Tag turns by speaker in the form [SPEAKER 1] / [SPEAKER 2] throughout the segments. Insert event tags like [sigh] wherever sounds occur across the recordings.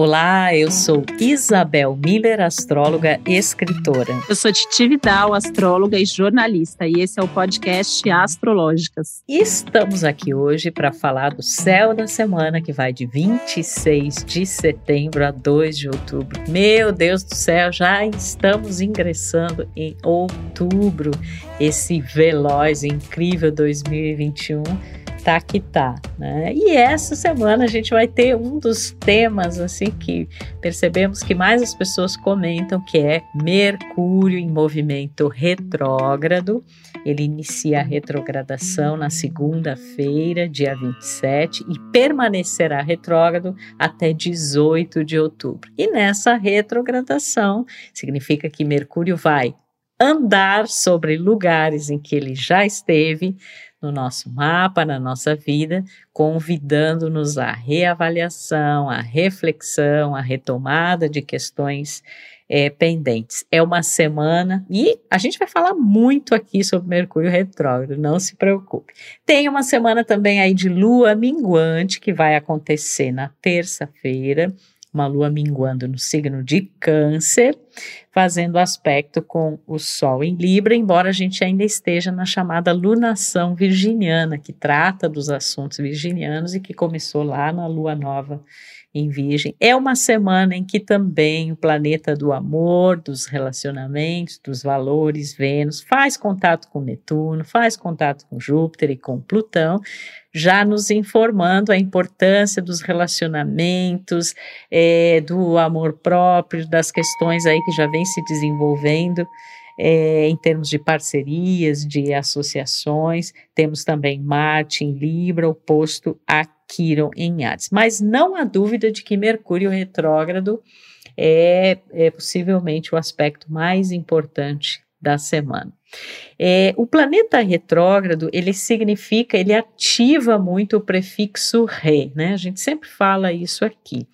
[SPEAKER 1] Olá, eu sou Isabel Miller, astróloga e escritora.
[SPEAKER 2] Eu sou Titi Vidal, astróloga e jornalista, e esse é o podcast Astrológicas.
[SPEAKER 1] E estamos aqui hoje para falar do céu da semana que vai de 26 de setembro a 2 de outubro. Meu Deus do céu, já estamos ingressando em outubro, esse veloz, incrível 2021 tá que tá, né? E essa semana a gente vai ter um dos temas assim que percebemos que mais as pessoas comentam, que é Mercúrio em movimento retrógrado. Ele inicia a retrogradação na segunda-feira, dia 27, e permanecerá retrógrado até 18 de outubro. E nessa retrogradação significa que Mercúrio vai andar sobre lugares em que ele já esteve, no nosso mapa, na nossa vida, convidando-nos à reavaliação, à reflexão, à retomada de questões é, pendentes. É uma semana e a gente vai falar muito aqui sobre Mercúrio retrógrado, não se preocupe. Tem uma semana também aí de lua minguante que vai acontecer na terça-feira uma lua minguando no signo de Câncer, fazendo aspecto com o Sol em Libra, embora a gente ainda esteja na chamada lunação virginiana, que trata dos assuntos virginianos e que começou lá na lua nova em Virgem. É uma semana em que também o planeta do amor, dos relacionamentos, dos valores, Vênus, faz contato com Netuno, faz contato com Júpiter e com Plutão, já nos informando a importância dos relacionamentos, é, do amor próprio, das questões aí que já vem se desenvolvendo. É, em termos de parcerias, de associações, temos também Marte em Libra, oposto a Quiron em Ares. Mas não há dúvida de que Mercúrio retrógrado é, é possivelmente o aspecto mais importante da semana. É, o planeta retrógrado, ele significa, ele ativa muito o prefixo re, né? A gente sempre fala isso aqui.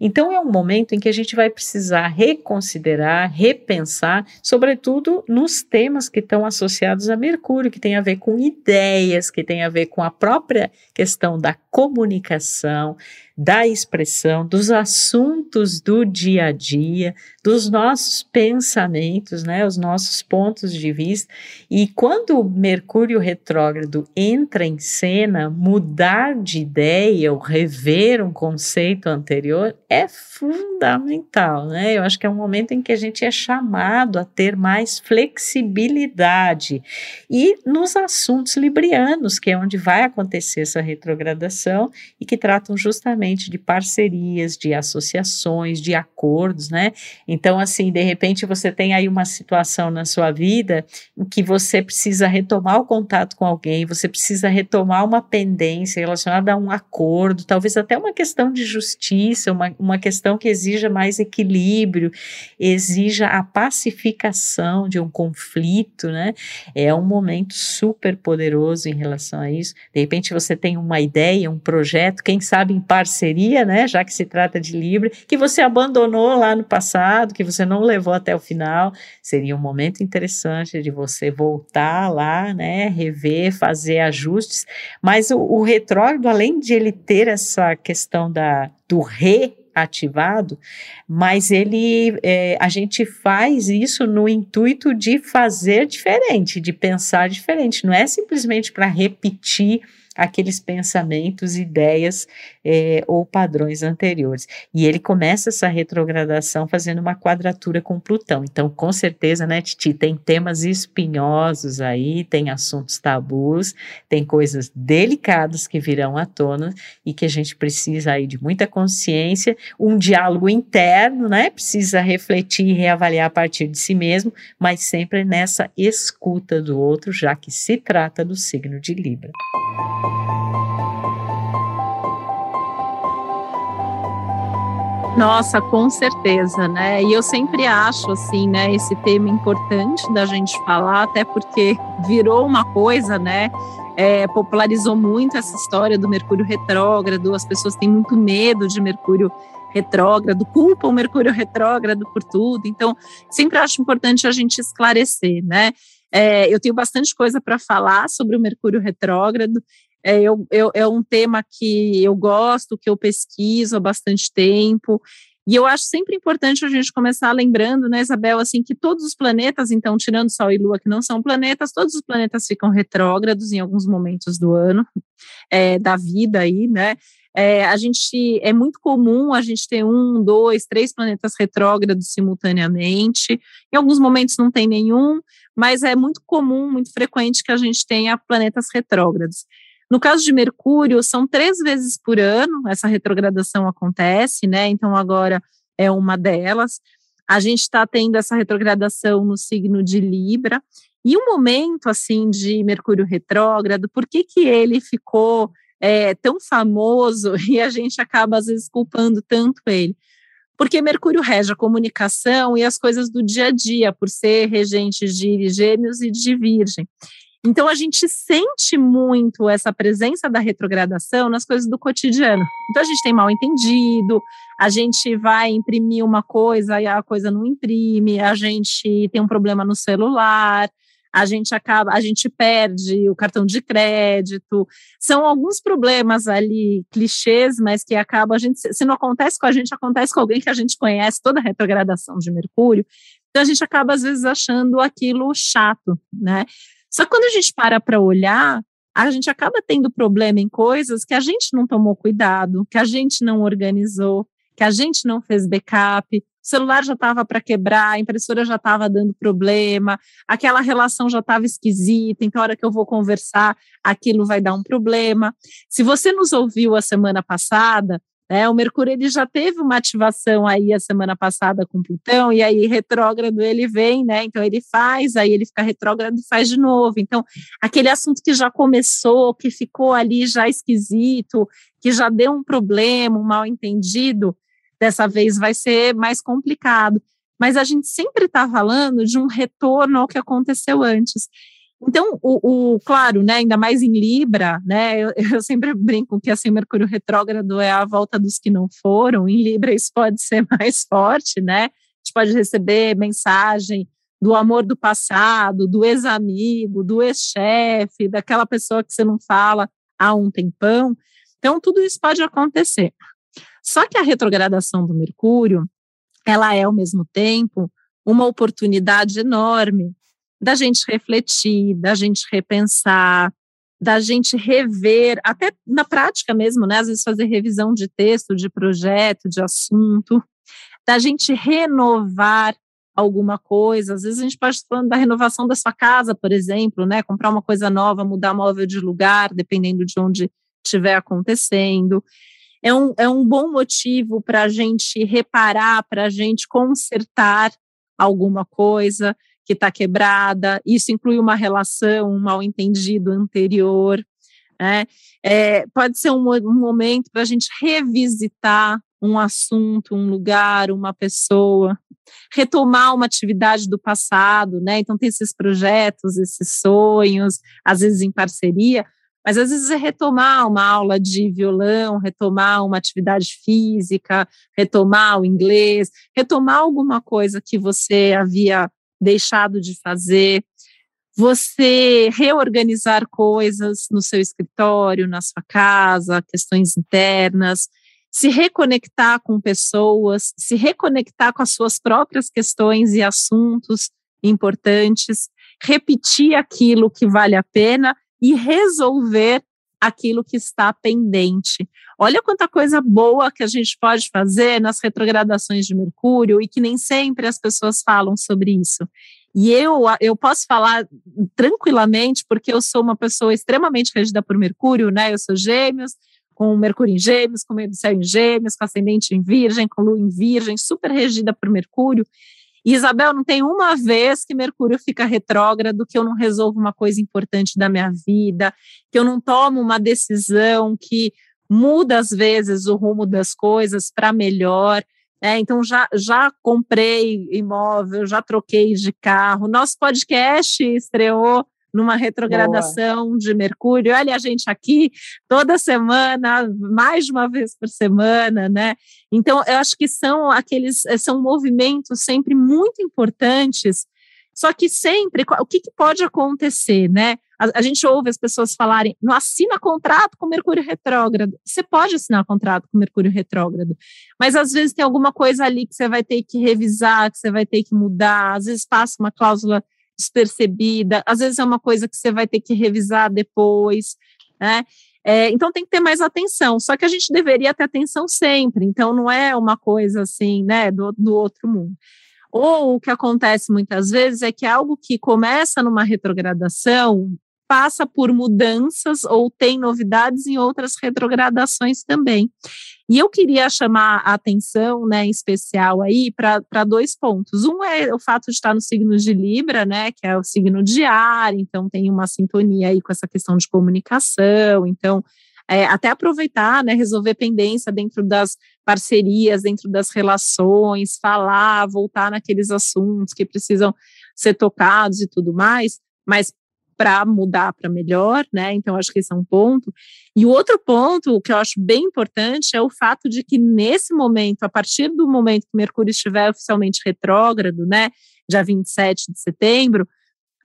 [SPEAKER 1] Então é um momento em que a gente vai precisar reconsiderar, repensar, sobretudo nos temas que estão associados a Mercúrio, que tem a ver com ideias, que tem a ver com a própria questão da comunicação, da expressão, dos assuntos do dia a dia, dos nossos pensamentos, né, os nossos pontos de vista. E quando Mercúrio retrógrado entra em cena, mudar de ideia ou rever um conceito anterior é fundamental, né? Eu acho que é um momento em que a gente é chamado a ter mais flexibilidade. E nos assuntos librianos, que é onde vai acontecer essa retrogradação e que tratam justamente de parcerias, de associações, de acordos, né? Então, assim, de repente você tem aí uma situação na sua vida em que você precisa retomar o contato com alguém, você precisa retomar uma pendência relacionada a um acordo, talvez até uma questão de justiça, uma, uma questão que exija mais equilíbrio, exija a pacificação de um conflito, né? É um momento super poderoso em relação a isso. De repente você tem uma ideia, um projeto, quem sabe em parceria, né? Já que se trata de Libra, que você abandonou lá no passado, que você não levou até o final, seria um momento interessante de você voltar lá, né? Rever, fazer ajustes. Mas o, o retrógrado, além de ele ter essa questão da do re ativado, mas ele é, a gente faz isso no intuito de fazer diferente, de pensar diferente, não é simplesmente para repetir aqueles pensamentos, ideias é, ou padrões anteriores. E ele começa essa retrogradação fazendo uma quadratura com Plutão. Então, com certeza, né, Titi, tem temas espinhosos aí, tem assuntos tabus, tem coisas delicadas que virão à tona e que a gente precisa aí de muita consciência, um diálogo interno, né? Precisa refletir e reavaliar a partir de si mesmo, mas sempre nessa escuta do outro, já que se trata do signo de Libra.
[SPEAKER 2] Nossa, com certeza, né? E eu sempre acho assim, né, esse tema importante da gente falar, até porque virou uma coisa, né? É, popularizou muito essa história do Mercúrio retrógrado, as pessoas têm muito medo de Mercúrio retrógrado, culpam o Mercúrio retrógrado por tudo. Então, sempre acho importante a gente esclarecer, né? É, eu tenho bastante coisa para falar sobre o Mercúrio retrógrado. É, eu, eu, é um tema que eu gosto, que eu pesquiso há bastante tempo. E eu acho sempre importante a gente começar lembrando, né, Isabel, assim, que todos os planetas, então, tirando Sol e Lua, que não são planetas, todos os planetas ficam retrógrados em alguns momentos do ano, é, da vida aí, né? É, a gente é muito comum a gente ter um, dois, três planetas retrógrados simultaneamente. Em alguns momentos não tem nenhum, mas é muito comum, muito frequente que a gente tenha planetas retrógrados. No caso de Mercúrio, são três vezes por ano essa retrogradação acontece, né? Então agora é uma delas. A gente está tendo essa retrogradação no signo de Libra. E um momento assim de Mercúrio retrógrado, por que, que ele ficou é, tão famoso [laughs] e a gente acaba às vezes culpando tanto ele? Porque Mercúrio rege a comunicação e as coisas do dia a dia, por ser regente de Gêmeos e de Virgem. Então a gente sente muito essa presença da retrogradação nas coisas do cotidiano. Então a gente tem mal entendido, a gente vai imprimir uma coisa e a coisa não imprime, a gente tem um problema no celular, a gente acaba, a gente perde o cartão de crédito. São alguns problemas ali clichês, mas que acaba a gente, se não acontece com a gente, acontece com alguém que a gente conhece, toda a retrogradação de Mercúrio. Então a gente acaba às vezes achando aquilo chato, né? Só que quando a gente para para olhar, a gente acaba tendo problema em coisas que a gente não tomou cuidado, que a gente não organizou, que a gente não fez backup, o celular já estava para quebrar, a impressora já estava dando problema, aquela relação já estava esquisita, então a hora que eu vou conversar, aquilo vai dar um problema. Se você nos ouviu a semana passada, né? O Mercúrio ele já teve uma ativação aí a semana passada com Plutão, e aí retrógrado ele vem, né? Então ele faz, aí ele fica retrógrado e faz de novo. Então, aquele assunto que já começou, que ficou ali já esquisito, que já deu um problema, um mal entendido, dessa vez vai ser mais complicado. Mas a gente sempre está falando de um retorno ao que aconteceu antes. Então, o, o, claro, né, ainda mais em Libra, né, eu, [laughs] eu, sempre brinco que assim, Mercúrio retrógrado é a volta dos que não foram, em Libra isso pode ser [laughs] mais forte, né, a gente pode receber mensagem do amor do passado, do ex-amigo, do ex-chefe, daquela pessoa que você não fala há um tempão, então tudo isso pode acontecer. Só que a retrogradação do Mercúrio, ela é ao mesmo tempo uma oportunidade enorme da gente refletir, da gente repensar, da gente rever, até na prática mesmo, né? Às vezes fazer revisão de texto, de projeto, de assunto, da gente renovar alguma coisa. Às vezes a gente pode estar falando da renovação da sua casa, por exemplo, né? Comprar uma coisa nova, mudar móvel de lugar, dependendo de onde estiver acontecendo. É um, é um bom motivo para a gente reparar, para a gente consertar alguma coisa que está quebrada, isso inclui uma relação, um mal entendido anterior. Né? É, pode ser um, um momento para a gente revisitar um assunto, um lugar, uma pessoa, retomar uma atividade do passado, né? Então tem esses projetos, esses sonhos, às vezes em parceria, mas às vezes é retomar uma aula de violão, retomar uma atividade física, retomar o inglês, retomar alguma coisa que você havia deixado de fazer, você reorganizar coisas no seu escritório, na sua casa, questões internas, se reconectar com pessoas, se reconectar com as suas próprias questões e assuntos importantes, repetir aquilo que vale a pena e resolver aquilo que está pendente. Olha quanta coisa boa que a gente pode fazer nas retrogradações de Mercúrio e que nem sempre as pessoas falam sobre isso. E eu, eu posso falar tranquilamente, porque eu sou uma pessoa extremamente regida por Mercúrio, né? Eu sou gêmeos, com Mercúrio em Gêmeos, com meio do céu em Gêmeos, com ascendente em Virgem, com Lua em Virgem, super regida por Mercúrio. E Isabel, não tem uma vez que Mercúrio fica retrógrado que eu não resolvo uma coisa importante da minha vida, que eu não tomo uma decisão que muda às vezes o rumo das coisas para melhor. É, então já, já comprei imóvel, já troquei de carro. Nosso podcast estreou numa retrogradação Boa. de Mercúrio. Olha a gente aqui toda semana, mais de uma vez por semana, né? Então, eu acho que são aqueles, são movimentos sempre muito importantes Só que sempre, o que, que pode acontecer, né? A, a, gente ouve as pessoas falarem, não assina contrato com Mercúrio retrógrado. Você pode assinar contrato com Mercúrio retrógrado, mas às vezes tem alguma coisa ali que você vai ter que revisar, que você vai ter que mudar, às vezes passa uma cláusula despercebida, às vezes é uma coisa que você vai ter que revisar depois, né? É, então tem que ter mais atenção, só que a gente deveria ter atenção sempre, então não é uma coisa assim, né, do, do outro mundo. Ou o que acontece muitas vezes é que algo que começa numa retrogradação passa por mudanças ou tem novidades em outras retrogradações também. E eu queria chamar a atenção, né, em especial aí, para dois pontos. Um é o fato de estar no signo de Libra, né, que é o signo de ar, então tem uma sintonia aí com essa questão de comunicação, então é, até aproveitar, né, resolver pendência dentro das parcerias, dentro das relações, falar, voltar naqueles assuntos que precisam ser tocados e tudo mais, mas para mudar para melhor, né? Então, acho que esse é um ponto. E o outro ponto, que eu acho bem importante, é o fato de que nesse momento, a partir do momento que Mercúrio estiver oficialmente retrógrado, né? Dia 27 de setembro,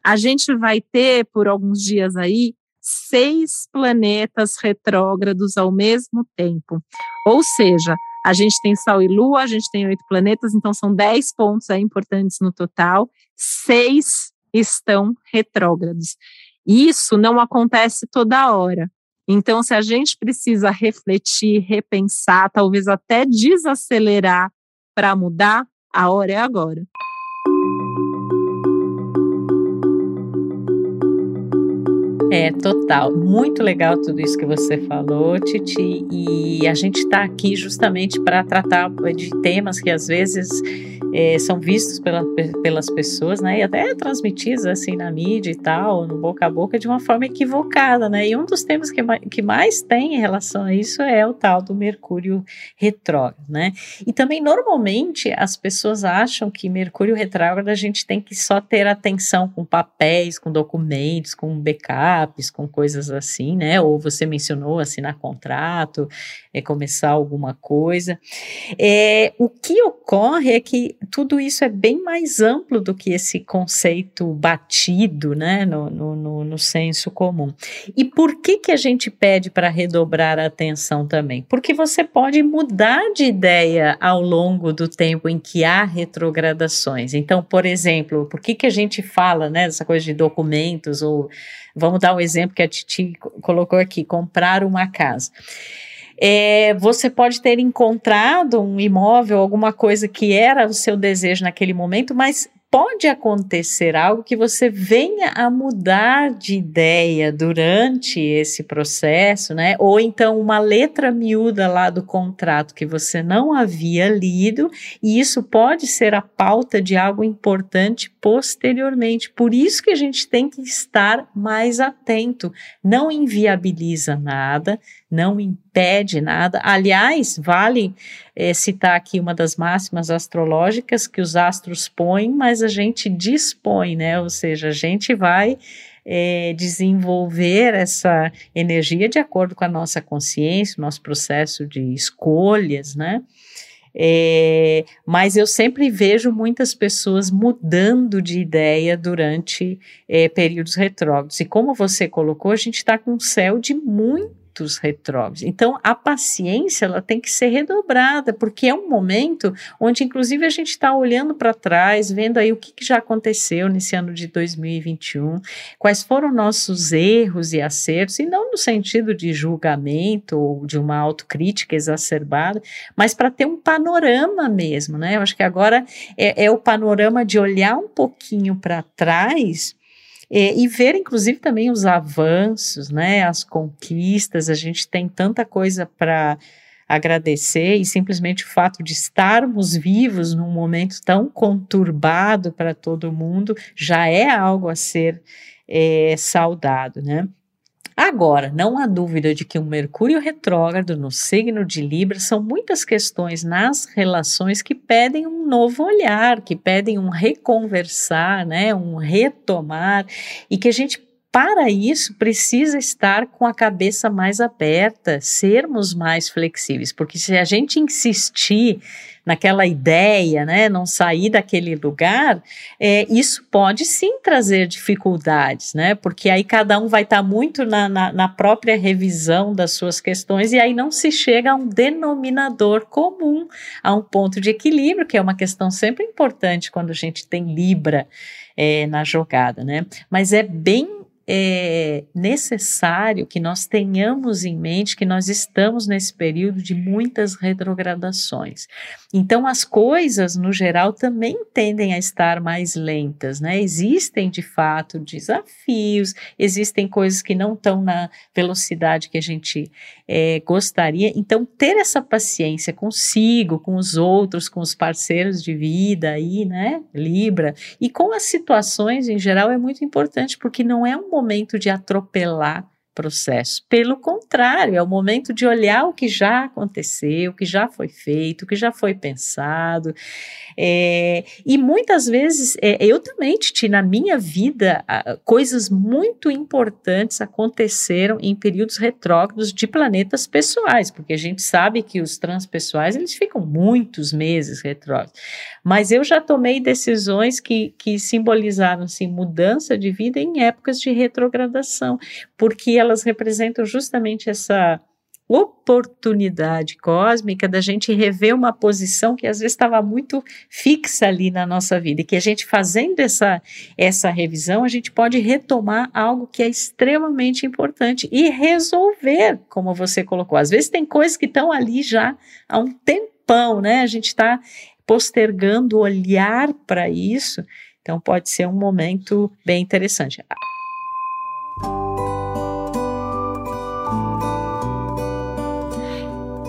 [SPEAKER 2] a gente vai ter, por alguns dias aí, seis planetas retrógrados ao mesmo tempo. Ou seja, a gente tem Sol e Lua, a gente tem oito planetas, então são dez pontos aí importantes no total. Seis estão retrógrados. Isso não acontece toda hora. Então, se a gente precisa refletir, repensar, talvez até desacelerar para mudar, a hora é agora.
[SPEAKER 1] É, total. Muito legal tudo isso que você falou, Titi. E a gente está aqui justamente para tratar de temas que às vezes é, são vistos pela, pelas pessoas, né? E até transmitidos assim na mídia e tal, no boca a boca, de uma forma equivocada, né? E um dos temas que, que mais tem em relação a isso é o tal do Mercúrio retrógrado, né? E também, normalmente, as pessoas acham que Mercúrio retrógrado a gente tem que só ter atenção com papéis, com documentos, com com coisas assim, né? Ou você mencionou assinar contrato, é, começar alguma coisa. É, o que ocorre é que tudo isso é bem mais amplo do que esse conceito batido, né, no, no, no, no senso comum. E por que que a gente pede para redobrar a atenção também? Porque você pode mudar de ideia ao longo do tempo em que há retrogradações. Então, por exemplo, por que que a gente fala, né, dessa coisa de documentos ou vamos dar um exemplo que a Titi colocou aqui, comprar uma casa. É, você pode ter encontrado um imóvel, alguma coisa que era o seu desejo naquele momento, mas pode acontecer algo que você venha a mudar de ideia durante esse processo, né? Ou então uma letra miúda lá do contrato que você não havia lido, e isso pode ser a pauta de algo importante posteriormente. Por isso que a gente tem que estar mais atento. Não inviabiliza nada, não impede nada. Aliás, vale é, citar aqui uma das máximas astrológicas que os astros põem, mas a gente dispõe, né? Ou seja, a gente vai é, desenvolver essa energia de acordo com a nossa consciência, nosso processo de escolhas, né? É, mas eu sempre vejo muitas pessoas mudando de ideia durante é, períodos retrógrados. E como você colocou, a gente está com um céu de muito retrógrados. Então, a paciência ela tem que ser redobrada, porque é um momento onde, inclusive, a gente está olhando para trás, vendo aí o que, que, já aconteceu nesse ano de 2021, quais foram nossos erros e acertos, e não no sentido de julgamento ou de uma autocrítica exacerbada, mas para ter um panorama mesmo, né? Eu acho que agora é, é o panorama de olhar um pouquinho para trás é, e ver, inclusive, também os avanços, né, as conquistas, a gente tem tanta coisa para agradecer e simplesmente o fato de estarmos vivos num momento tão conturbado para todo mundo já é algo a ser é, saudado, né? Agora, não há dúvida de que um Mercúrio retrógrado no signo de Libra são muitas questões nas relações que pedem um novo olhar, que pedem um reconversar, né, um retomar, e que a gente para isso precisa estar com a cabeça mais aberta, sermos mais flexíveis, porque se a gente insistir naquela ideia, né, não sair daquele lugar, é, isso pode sim trazer dificuldades, né, porque aí cada um vai estar tá muito na, na, na própria revisão das suas questões e aí não se chega a um denominador comum, a um ponto de equilíbrio, que é uma questão sempre importante quando a gente tem Libra é, na jogada, né, mas é bem é necessário que nós tenhamos em mente que nós estamos nesse período de muitas retrogradações. Então, as coisas, no geral, também tendem a estar mais lentas, né? Existem, de fato, desafios, existem coisas que não estão na velocidade que a gente é, gostaria. Então, ter essa paciência consigo, com os outros, com os parceiros de vida aí, né? Libra, e com as situações em geral é muito importante, porque não é um momento de atropelar processo. Pelo contrário, é o momento de olhar o que já aconteceu, o que já foi feito, o que já foi pensado. É, e muitas vezes, é, eu também, Titi, na minha vida, coisas muito importantes aconteceram em períodos retrógrados de planetas pessoais, porque a gente sabe que os transpessoais, eles ficam muitos meses retrógrados. Mas eu já tomei decisões que, que simbolizaram, assim, mudança de vida em épocas de retrogradação, porque elas representam justamente essa oportunidade cósmica da gente rever uma posição que às vezes estava muito fixa ali na nossa vida e que a gente fazendo essa essa revisão a gente pode retomar algo que é extremamente importante e resolver, como você colocou. Às vezes tem coisas que estão ali já há um tempão, né? A gente está postergando olhar para isso, então pode ser um momento bem interessante.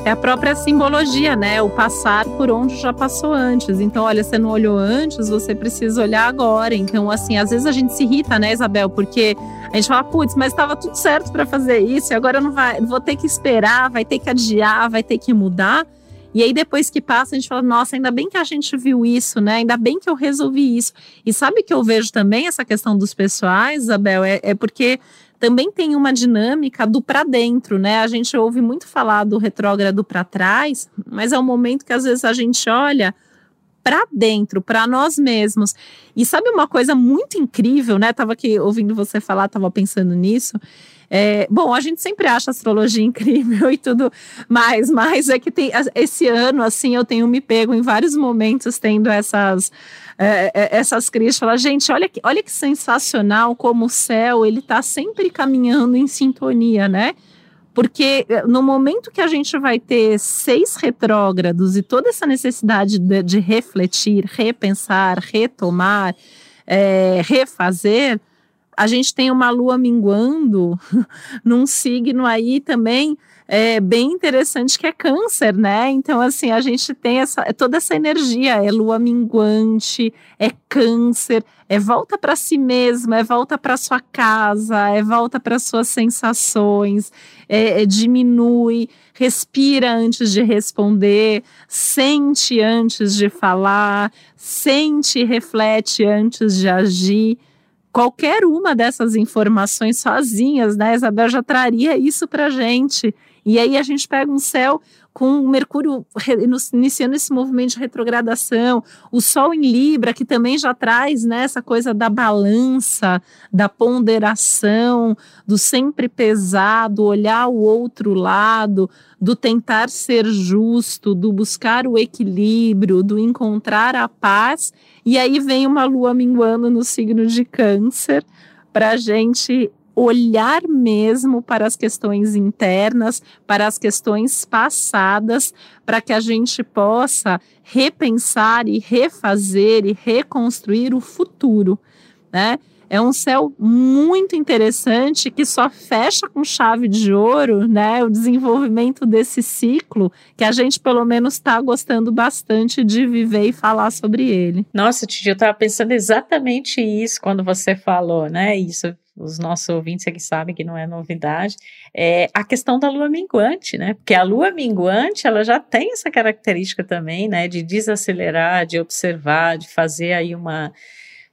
[SPEAKER 2] É a própria simbologia, né? O passar por onde já passou antes. Então, olha, você não olhou antes, você precisa olhar agora. Então, assim, às vezes a gente se irrita, né, Isabel? Porque a gente fala, putz, mas estava tudo certo para fazer isso e agora não vai, vou ter que esperar, vai ter que adiar, vai ter que mudar. E aí, depois que passa, a gente fala, nossa, ainda bem que a gente viu isso, né? Ainda bem que eu resolvi isso. E sabe que eu vejo também essa questão dos pessoais, Isabel? É, é porque também tem uma dinâmica do para dentro, né? A gente ouve muito falar do retrógrado para trás, mas é um momento que às vezes a gente olha para dentro, para nós mesmos. E sabe uma coisa muito incrível, né? Tava aqui ouvindo você falar, tava pensando nisso. É, bom, a gente sempre acha astrologia [laughs] incrível e tudo mais, mas é que tem esse ano, assim, eu tenho me pego em vários momentos tendo essas é, é, essas crises, falar, gente, olha que, olha que sensacional como o céu ele está sempre caminhando em sintonia, né? Porque é, no momento que a gente vai ter seis retrógrados e toda essa necessidade de, de refletir, repensar, retomar, é, refazer, a gente tem uma lua minguando [laughs] num signo aí também é, bem interessante que é câncer, né? Então, assim, a gente tem essa, é toda essa energia, é lua minguante, é câncer, é volta para si mesma, é volta para sua casa, é volta para suas sensações, é, é, diminui, respira antes de responder, sente antes de falar, sente e reflete antes de agir qualquer uma dessas informações sozinhas, né, Isabel já traria isso para gente. E aí a gente pega um céu com o Mercúrio iniciando esse movimento de retrogradação, o Sol em Libra, que também já traz né, essa coisa da balança, da ponderação, do sempre pesado, olhar o outro lado, do tentar ser justo, do buscar o equilíbrio, do encontrar a paz. E aí vem uma lua minguando no signo de Câncer para a gente olhar mesmo para as questões internas, para as questões passadas, para que a gente possa repensar e refazer e reconstruir o futuro, né? É um céu muito interessante que só fecha com chave de ouro, né? O desenvolvimento desse ciclo que a gente pelo menos está gostando bastante de viver e falar sobre ele.
[SPEAKER 1] Nossa, Titi, eu estava pensando exatamente isso quando você falou, né? Isso os nossos ouvintes aqui sabem que não é novidade, é a questão da lua minguante, né? Porque a lua minguante, ela já tem essa característica também, né, de desacelerar, de observar, de fazer aí uma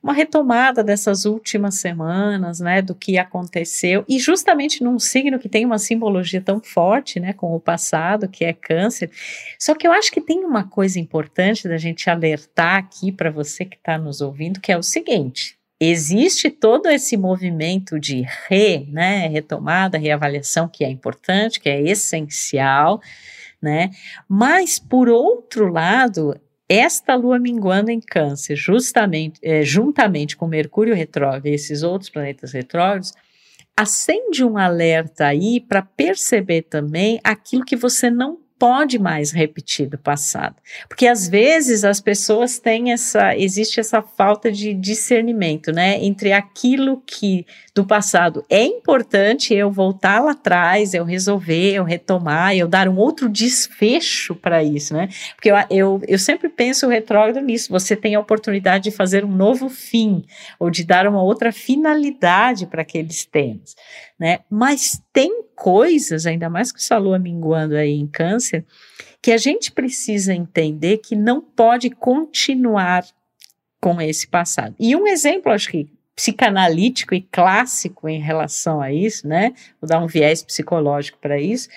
[SPEAKER 1] uma retomada dessas últimas semanas, né, do que aconteceu, e justamente num signo que tem uma simbologia tão forte, né, com o passado, que é câncer. Só que eu acho que tem uma coisa importante da gente alertar aqui para você que está nos ouvindo, que é o seguinte: existe todo esse movimento de re, né, retomada, reavaliação, que é importante, que é essencial, né? Mas por outro lado, esta lua minguando em câncer, justamente, é, juntamente com Mercúrio retrógrado e esses outros planetas retrógrados, acende um alerta aí para perceber também aquilo que você não pode mais repetir do passado. Porque às vezes as pessoas têm essa, existe essa falta de discernimento, né, entre aquilo que do passado é importante eu voltar lá atrás, eu resolver, eu retomar, eu dar um outro desfecho para isso, né? Porque eu, eu, eu sempre penso o retrógrado nisso, você tem a oportunidade de fazer um novo fim ou de dar uma outra finalidade para aqueles temas, né? Mas tem coisas, ainda mais com essa lua minguando aí em câncer, que a gente precisa entender que não pode continuar com esse passado. E um exemplo, acho que psicanalítico e clássico em relação a isso, né? Vou dar um viés psicológico para isso,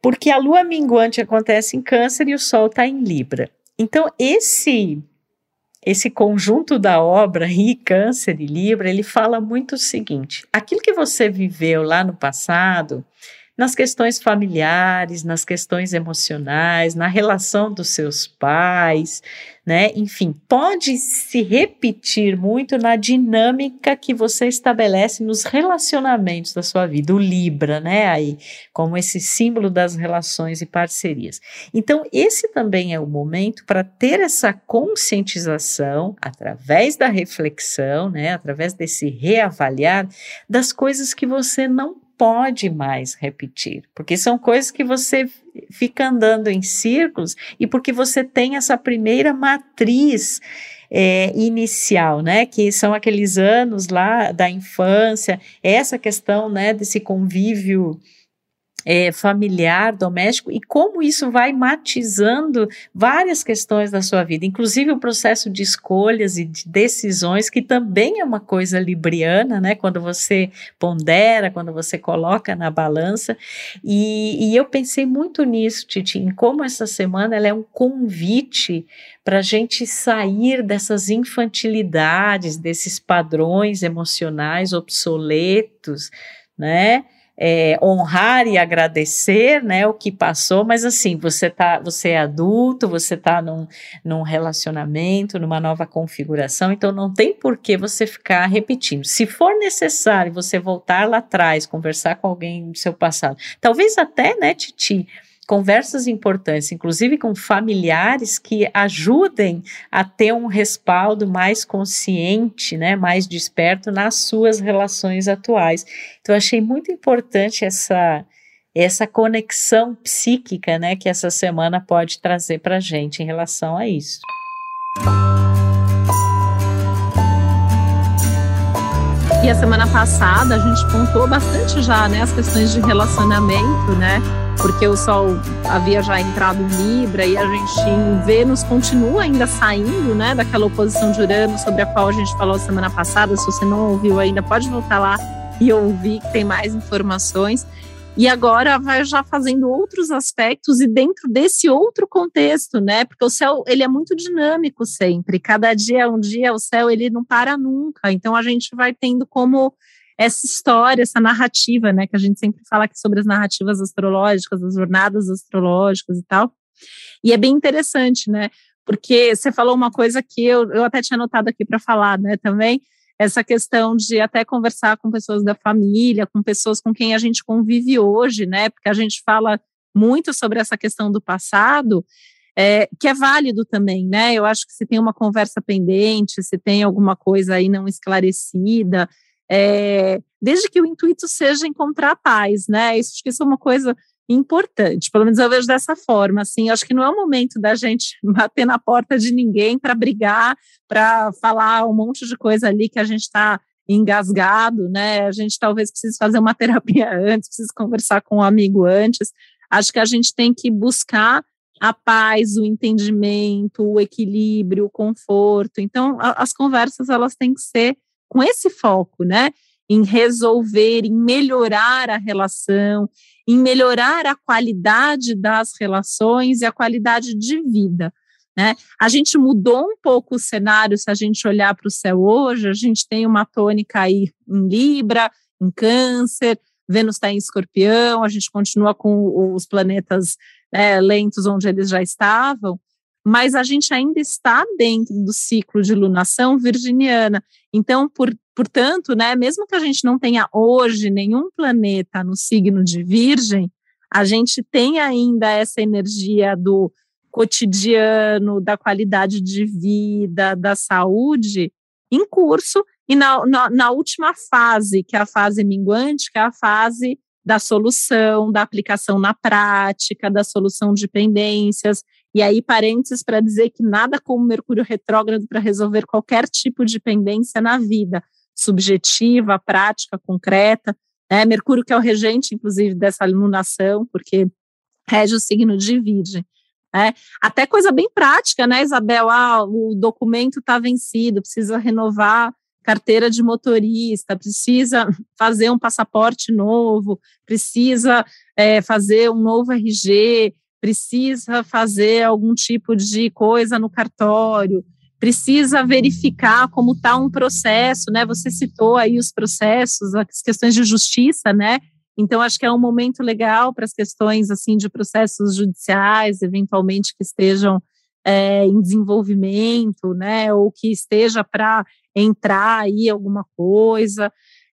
[SPEAKER 1] porque a lua minguante acontece em Câncer e o Sol está em Libra. Então, esse esse conjunto da obra e Câncer e Libra, ele fala muito o seguinte: aquilo que você viveu lá no passado, nas questões familiares, nas questões emocionais, na relação dos seus pais, né? Enfim, pode se repetir muito na dinâmica que você estabelece nos relacionamentos da sua vida, o Libra, né? Aí, como esse símbolo das relações e parcerias. Então, esse também é o momento para ter essa conscientização através da reflexão, né? Através desse reavaliar das coisas que você não pode mais repetir, porque são coisas que você fica andando em círculos e porque você tem essa primeira matriz é, inicial, né, que são aqueles anos lá da infância, essa questão, né, desse convívio é, familiar, doméstico, e como isso vai matizando várias questões da sua vida, inclusive o processo de escolhas e de decisões, que também é uma coisa libriana, né? Quando você pondera, quando você coloca na balança. E, e eu pensei muito nisso, Titi, em como essa semana ela é um convite para a gente sair dessas infantilidades, desses padrões emocionais obsoletos, né? É, honrar e agradecer, né, o que passou, mas assim, você tá, você é adulto, você tá num, num relacionamento, numa nova configuração, então não tem por que você ficar repetindo. Se for necessário você voltar lá atrás, conversar com alguém do seu passado, talvez até, né, Titi, conversas importantes, inclusive com familiares que ajudem a ter um respaldo mais consciente, né, mais desperto nas suas relações atuais. Então achei muito importante essa essa conexão psíquica, né, que essa semana pode trazer para gente em relação a isso.
[SPEAKER 2] E a semana passada a gente pontuou bastante já, né, as questões de relacionamento, né? Porque o Sol havia já entrado em Libra e a gente em Vênus continua ainda saindo, né, daquela oposição de Urano sobre a qual a gente falou semana passada. Se você não ouviu ainda, pode voltar lá e ouvir que tem mais informações e agora vai já fazendo outros aspectos e dentro desse outro contexto, né? Porque o céu ele é muito dinâmico sempre. Cada dia é um dia, o céu ele não para nunca. Então a gente vai tendo como essa história, essa narrativa, né? Que a gente sempre fala aqui sobre as narrativas astrológicas, as jornadas astrológicas e tal. E é bem interessante, né? Porque você falou uma coisa que eu, eu até tinha anotado aqui para falar, né? Também essa questão de até conversar com pessoas da família, com pessoas com quem a gente convive hoje, né? Porque a gente fala muito sobre essa questão do passado, é, que é válido também, né? Eu acho que se tem uma conversa pendente, se tem alguma coisa aí não esclarecida, é, desde que o intuito seja encontrar paz, né? Isso acho que isso é uma coisa importante. Pelo menos eu vejo dessa forma. Assim, acho que não é o momento da gente [laughs] bater na porta de ninguém para brigar, para falar um monte de coisa ali que a gente está engasgado, né? A gente talvez precise fazer uma [laughs] terapia antes, precise conversar com um amigo antes. Acho que a gente tem que buscar a paz, o entendimento, o equilíbrio, o conforto. Então, a, as conversas elas têm que ser com esse foco, né? Em resolver, em melhorar a relação, em melhorar a qualidade das relações e a qualidade de vida. Né? A gente mudou um pouco o cenário, se a gente olhar para o céu hoje, a gente tem uma tônica aí em Libra, em Câncer, Vênus está em Escorpião, a gente continua com os planetas né, lentos onde eles já estavam, mas a gente ainda está dentro do ciclo de lunação virginiana. Então, por, portanto, né, mesmo que a gente não tenha hoje nenhum planeta no signo de Virgem, a gente tem ainda essa energia do cotidiano, da qualidade de vida, da saúde em curso, e na, na, na última fase, que é a fase minguante, que é a fase da solução, da aplicação na prática, da solução de pendências. E aí, parênteses para dizer que nada como Mercúrio retrógrado para resolver qualquer tipo de pendência na vida, subjetiva, prática, concreta. Né? Mercúrio, que é o regente, inclusive, dessa alunação, porque rege o signo de Virgem. É, até coisa bem prática, né, Isabel? Ah, o documento está vencido, precisa renovar carteira de motorista, precisa fazer um passaporte novo, precisa é, fazer um novo RG, precisa fazer algum tipo de coisa no cartório, precisa verificar como está um processo, né? Você citou aí os processos, as questões de justiça, né? Então, acho que é um momento legal para as questões assim de processos judiciais, eventualmente que estejam é, em desenvolvimento, né, ou que esteja para entrar aí alguma coisa.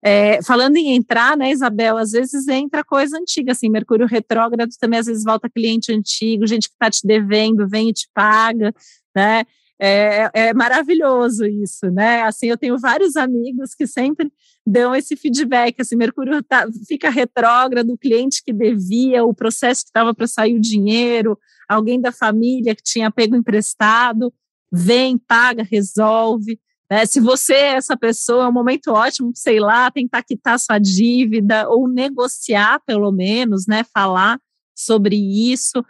[SPEAKER 2] É, falando em entrar, né, Isabel, às vezes entra coisa antiga, assim, Mercúrio retrógrado também às vezes volta cliente antigo, gente que está te devendo, vem e te paga, né? É, é, maravilhoso isso, né? Assim, eu tenho vários amigos que sempre dão esse feedback, assim, Mercúrio tá, fica retrógrado, o cliente que devia, o processo que estava para sair o dinheiro, alguém da família que tinha pego emprestado, vem, paga, resolve. Né? Se você é essa pessoa, é um momento ótimo, sei lá, tentar quitar sua dívida ou negociar, pelo menos, né? Falar sobre isso.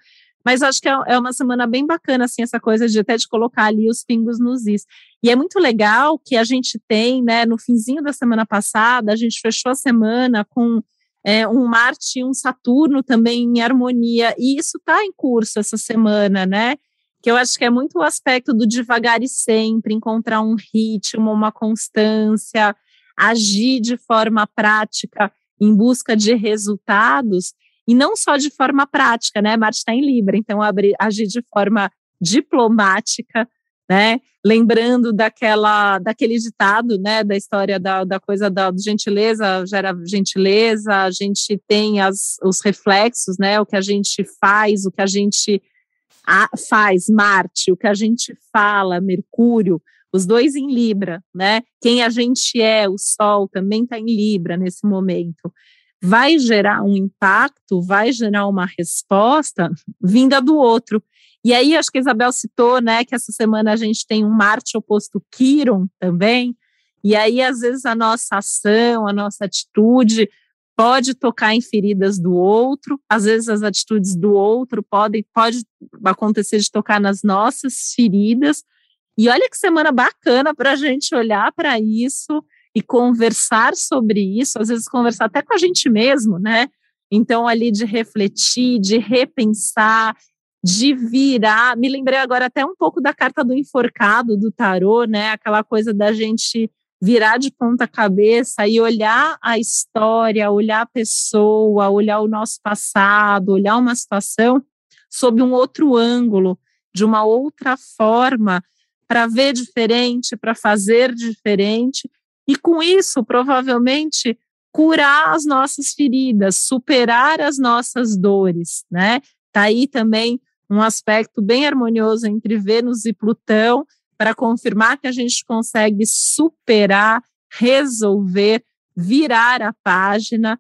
[SPEAKER 2] Mas acho que é, é uma semana bem bacana, assim, essa coisa de até de colocar ali os pingos nos is. E é muito legal que a gente tem, né, no finzinho da semana passada, a gente fechou a semana com é, um Marte e um Saturno também em harmonia, e isso está em curso essa semana, né? Que eu acho que é muito o aspecto do devagar e sempre, encontrar um ritmo, uma constância, agir de forma prática em busca de resultados, e não só de forma prática, né? Marte está em Libra, então agir de forma diplomática, né? Lembrando daquela, daquele ditado, né? Da história da, da coisa da gentileza gera gentileza, a gente tem as, os reflexos, né? O que a gente faz, o que a gente a, faz, Marte, o que a gente fala, Mercúrio, os dois em Libra, né? Quem a gente é, o Sol também está em Libra nesse momento vai gerar um impacto, vai gerar uma resposta vinda do outro. E aí, acho que a Isabel citou, né, que essa semana a gente tem um Marte oposto Quiron também, e aí, às vezes, a nossa ação, a nossa atitude pode tocar em feridas do outro, às vezes as atitudes do outro podem, pode acontecer de tocar nas nossas feridas, e olha que semana bacana para a gente olhar para isso e conversar sobre isso, às vezes conversar até com a gente mesmo, né? Então, ali de refletir, de repensar, de virar. Me lembrei agora até um pouco da carta do enforcado do tarô, né? Aquela coisa da gente virar de ponta cabeça e olhar a história, olhar a pessoa, olhar o nosso passado, olhar uma situação sob um outro ângulo, de uma outra forma, para ver diferente, para fazer diferente e com isso, provavelmente, curar as nossas feridas, superar as nossas dores, né? Tá aí também um aspecto bem harmonioso entre Vênus e Plutão para confirmar que a gente consegue superar, resolver, virar a página,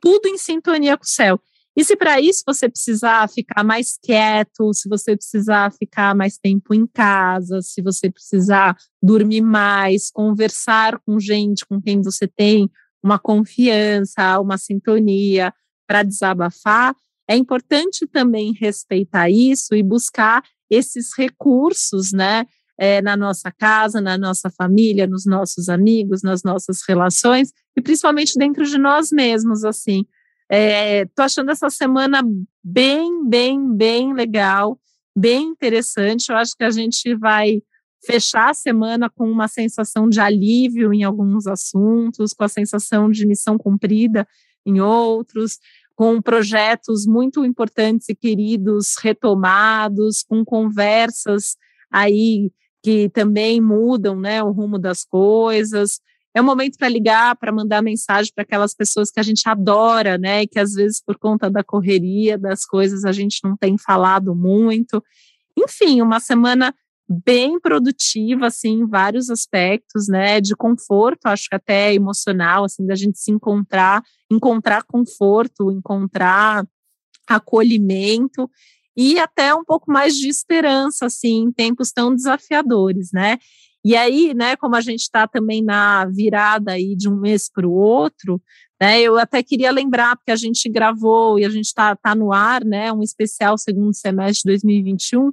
[SPEAKER 2] tudo em sintonia com o céu. E se para isso você precisar ficar mais quieto, se você precisar ficar mais tempo em casa, se você precisar dormir mais, conversar com gente com quem você tem uma confiança, uma sintonia para desabafar, é importante também respeitar isso e buscar esses recursos, né? É, na nossa casa, na nossa família, nos nossos amigos, nas nossas relações e principalmente dentro de nós mesmos, assim. É, achando essa semana bem, bem, bem legal, bem interessante. Eu acho que a gente vai fechar a semana com uma sensação de alívio em alguns assuntos, com a sensação de missão cumprida em outros, com projetos muito importantes e queridos retomados, com conversas aí que também mudam né, o rumo das coisas. É um momento para ligar, para mandar mensagem para aquelas pessoas que a gente adora, né? E que às vezes, por conta da correria das coisas, a gente não tem falado muito. Enfim, uma semana bem produtiva, assim, em vários aspectos, né, de conforto, acho que até emocional, assim, da gente se encontrar, encontrar conforto, encontrar acolhimento e até um pouco mais de esperança, assim, em tempos tão desafiadores, né. E aí, né, como a gente está também na virada aí de um mês para o outro, né, eu até queria lembrar, porque a gente gravou e a gente está tá no ar, né, um especial segundo semestre de 2021,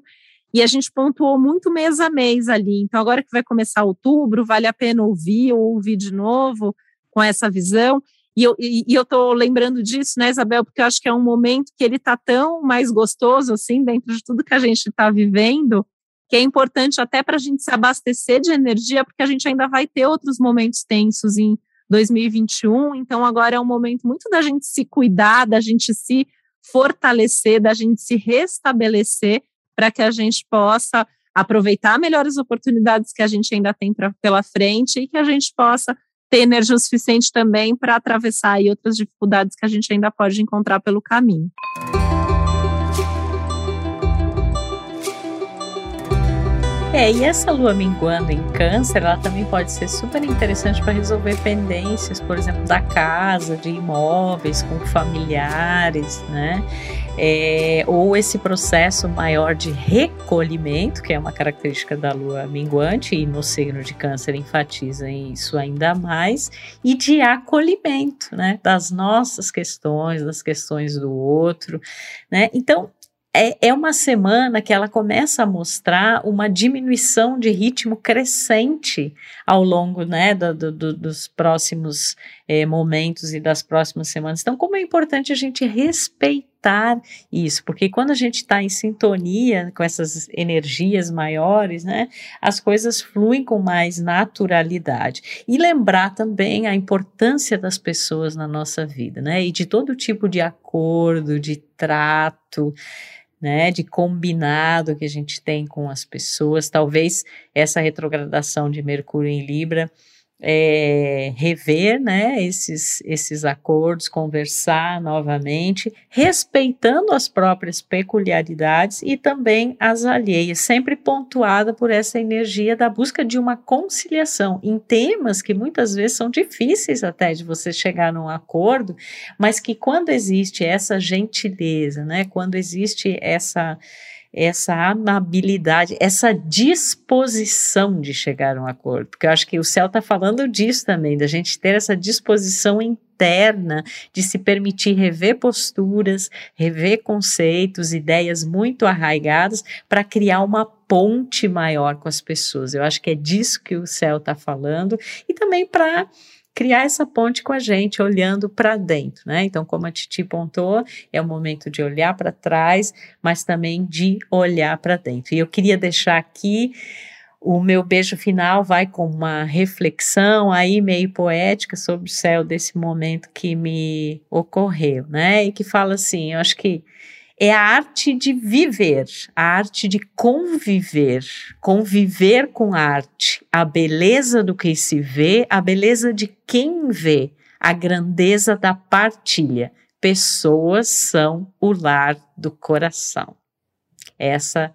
[SPEAKER 2] e a gente pontuou muito mês a mês ali. Então, agora que vai começar outubro, vale a pena ouvir ou ouvir de novo com essa visão. E eu, e, eu tô lembrando disso, né, Isabel, porque eu acho que é um momento que ele tá tão mais gostoso, assim, dentro de tudo que a gente está vivendo, que é importante até para a gente se abastecer de energia, porque a gente ainda vai ter outros momentos tensos em 2021. Então, agora é um momento muito da gente se cuidar, da gente se fortalecer, da gente se restabelecer para que a gente possa aproveitar melhor as oportunidades que a gente ainda tem pra, pela frente e que a gente possa ter energia suficiente também para atravessar aí outras dificuldades que a gente ainda pode encontrar pelo caminho.
[SPEAKER 1] É, e essa lua minguando em câncer, ela também pode ser super interessante para resolver pendências, por exemplo, da casa, de imóveis, com familiares, né? É, ou esse processo maior de recolhimento, que é uma característica da lua minguante, e no signo de câncer enfatiza isso ainda mais, e de acolhimento, né? Das nossas questões, das questões do outro, né? Então, é, é uma semana que ela começa a mostrar uma diminuição de ritmo crescente ao longo né, do, do, dos próximos é, momentos e das próximas semanas. Então, como é importante a gente respeitar isso, porque quando a gente está em sintonia com essas energias maiores, né, as coisas fluem com mais naturalidade. E lembrar também a importância das pessoas na nossa vida, né, e de todo tipo de acordo, de trato né, de combinado que a gente tem com as pessoas. Talvez essa retrogradação de Mercúrio em Libra é, rever né, esses, esses acordos, conversar novamente, respeitando as próprias peculiaridades e também as alheias, sempre pontuada por essa energia da busca de uma conciliação em temas que muitas vezes são difíceis até de você chegar num acordo, mas que quando existe essa gentileza, né, quando existe essa essa amabilidade, essa disposição de chegar a um acordo. Porque eu acho que o céu está falando disso também, da gente ter essa disposição interna de se permitir rever posturas, rever conceitos, ideias muito arraigadas para criar uma ponte maior com as pessoas. Eu acho que é disso que o céu está falando e também para criar essa ponte com a gente, olhando para dentro, né? Então, como a Titi pontou, é o momento de olhar para trás, mas também de olhar para dentro. E eu queria deixar aqui o meu beijo final vai com uma reflexão aí meio poética sobre o céu desse momento que me ocorreu, né? E que fala assim, eu acho que é a arte de viver, a arte de conviver, conviver com arte, a beleza do que se vê, a beleza de quem vê, a grandeza da partilha. Pessoas são o lar do coração. Essa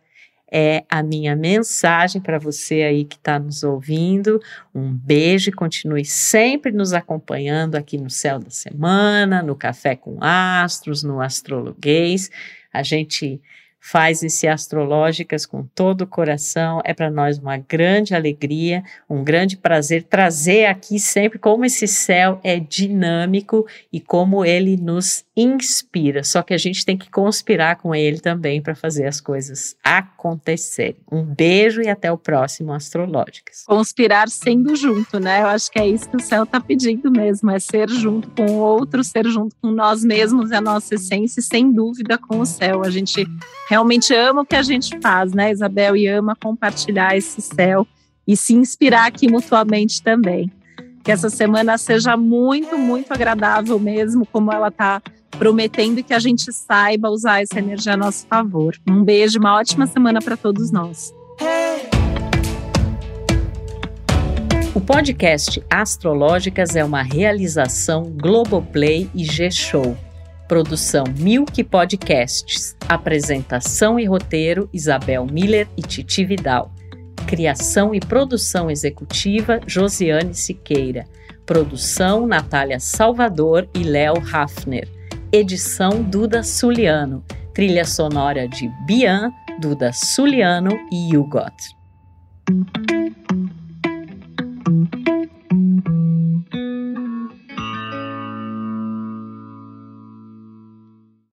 [SPEAKER 1] é a minha mensagem para você aí que está nos ouvindo. Um beijo e continue sempre nos acompanhando aqui no Céu da Semana, no Café com Astros, no Astrologuês. A gente faz esse Astrológicas com todo o coração. É para nós uma grande alegria, um grande prazer trazer aqui sempre como esse céu é dinâmico e como ele nos inspira. Só que a gente tem que conspirar com ele também para fazer as coisas acontecerem. Um beijo e até o próximo Astrológicas.
[SPEAKER 2] Conspirar sendo junto, né? Eu acho que é isso que o céu está pedindo mesmo, é ser junto com o outro, ser junto com nós mesmos, é a nossa essência, e sem dúvida com o céu. A gente realmente ama o que a gente faz, né, Isabel? E ama compartilhar esse céu e se inspirar aqui mutuamente também. Que essa semana seja muito, muito agradável mesmo, como ela está prometendo que a gente saiba usar essa energia a nosso favor. Um beijo, uma ótima semana para todos nós.
[SPEAKER 1] O podcast Astrológicas é uma realização Globoplay e G-Show. Produção Milk Podcasts. Apresentação e roteiro Isabel Miller e Titi Vidal. Criação e produção executiva Josiane Siqueira. Produção Natália Salvador e Léo Hafner. Edição Duda Suliano. Trilha sonora de Bian, Duda Suliano e Hugot.